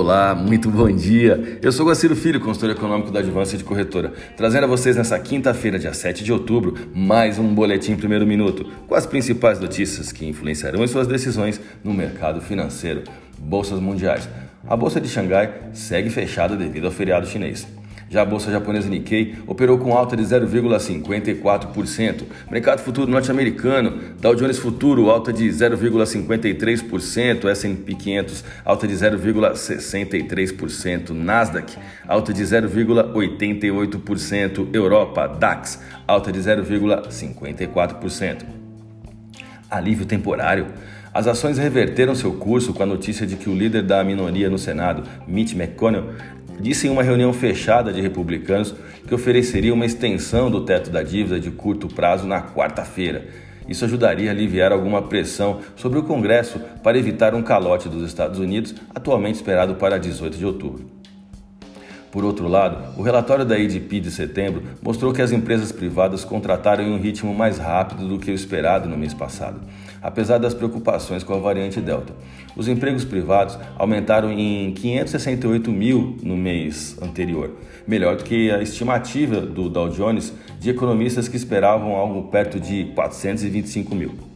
Olá, muito bom dia. Eu sou Guaciro Filho, consultor econômico da Advance de Corretora, trazendo a vocês nessa quinta-feira, dia 7 de outubro, mais um boletim primeiro minuto, com as principais notícias que influenciarão suas decisões no mercado financeiro. Bolsas mundiais. A bolsa de Xangai segue fechada devido ao feriado chinês. Já a bolsa japonesa Nikkei operou com alta de 0,54%. Mercado futuro norte-americano, Dow Jones Futuro alta de 0,53%, S&P 500 alta de 0,63%, Nasdaq alta de 0,88%, Europa DAX alta de 0,54%. Alívio temporário. As ações reverteram seu curso com a notícia de que o líder da minoria no Senado, Mitch McConnell, disse em uma reunião fechada de republicanos que ofereceria uma extensão do teto da dívida de curto prazo na quarta-feira. Isso ajudaria a aliviar alguma pressão sobre o Congresso para evitar um calote dos Estados Unidos, atualmente esperado para 18 de outubro. Por outro lado, o relatório da ADP de setembro mostrou que as empresas privadas contrataram em um ritmo mais rápido do que o esperado no mês passado, apesar das preocupações com a variante Delta. Os empregos privados aumentaram em 568 mil no mês anterior, melhor do que a estimativa do Dow Jones de economistas que esperavam algo perto de 425 mil.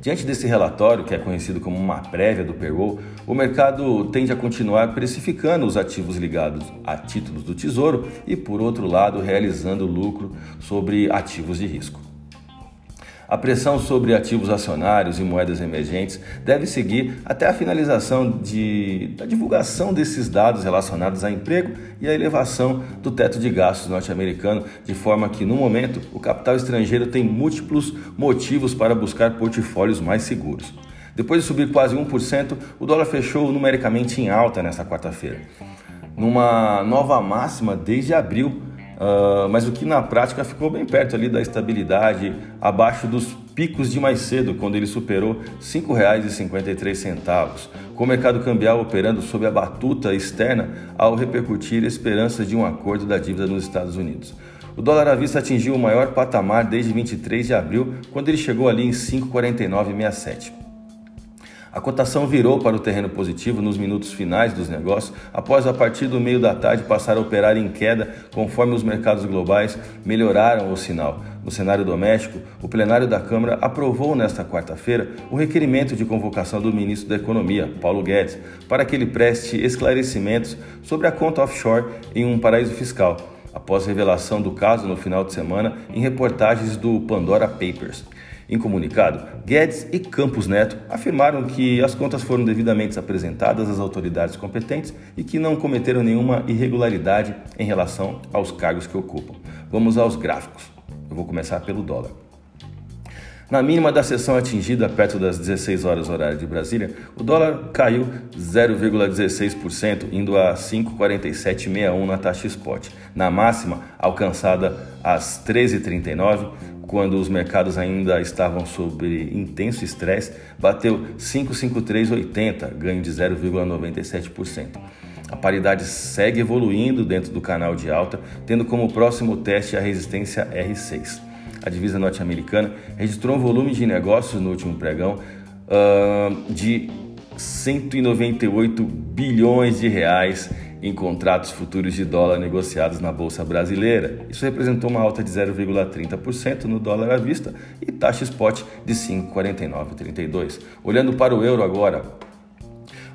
Diante desse relatório, que é conhecido como uma prévia do payroll, o mercado tende a continuar precificando os ativos ligados a títulos do Tesouro e, por outro lado, realizando lucro sobre ativos de risco. A pressão sobre ativos acionários e moedas emergentes deve seguir até a finalização de, da divulgação desses dados relacionados a emprego e a elevação do teto de gastos norte-americano, de forma que, no momento, o capital estrangeiro tem múltiplos motivos para buscar portfólios mais seguros. Depois de subir quase 1%, o dólar fechou numericamente em alta nesta quarta-feira, numa nova máxima desde abril Uh, mas o que na prática ficou bem perto ali da estabilidade, abaixo dos picos de mais cedo, quando ele superou R$ 5,53, com o mercado cambial operando sob a batuta externa ao repercutir esperanças de um acordo da dívida nos Estados Unidos. O dólar à vista atingiu o maior patamar desde 23 de abril, quando ele chegou ali em 5,4967. A cotação virou para o terreno positivo nos minutos finais dos negócios, após a partir do meio da tarde passar a operar em queda conforme os mercados globais melhoraram o sinal. No cenário doméstico, o plenário da Câmara aprovou nesta quarta-feira o requerimento de convocação do ministro da Economia, Paulo Guedes, para que ele preste esclarecimentos sobre a conta offshore em um paraíso fiscal, após revelação do caso no final de semana em reportagens do Pandora Papers. Em comunicado, Guedes e Campos Neto afirmaram que as contas foram devidamente apresentadas às autoridades competentes e que não cometeram nenhuma irregularidade em relação aos cargos que ocupam. Vamos aos gráficos. Eu vou começar pelo dólar. Na mínima da sessão atingida perto das 16 horas horário de Brasília, o dólar caiu 0,16%, indo a 5,4761 na taxa spot. Na máxima, alcançada às 13h39, quando os mercados ainda estavam sob intenso estresse, bateu 553,80, ganho de 0,97%. A paridade segue evoluindo dentro do canal de alta, tendo como próximo teste a resistência R6. A divisa norte-americana registrou um volume de negócios no último pregão uh, de 198 bilhões de reais em contratos futuros de dólar negociados na Bolsa Brasileira. Isso representou uma alta de 0,30% no dólar à vista e taxa spot de 5,4932. Olhando para o euro agora,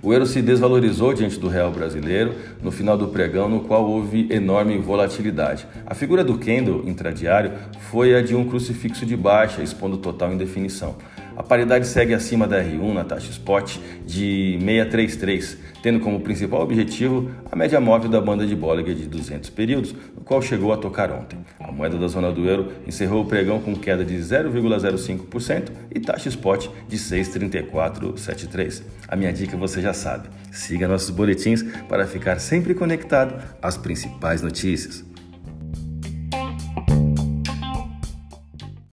o euro se desvalorizou diante do real brasileiro no final do pregão, no qual houve enorme volatilidade. A figura do candle intradiário foi a de um crucifixo de baixa, expondo total indefinição. A paridade segue acima da R1 na taxa spot de 633, tendo como principal objetivo a média móvel da banda de Bollinger de 200 períodos, no qual chegou a tocar ontem. A moeda da zona do euro encerrou o pregão com queda de 0,05% e taxa spot de 6,3473. A minha dica você já sabe. Siga nossos boletins para ficar sempre conectado às principais notícias.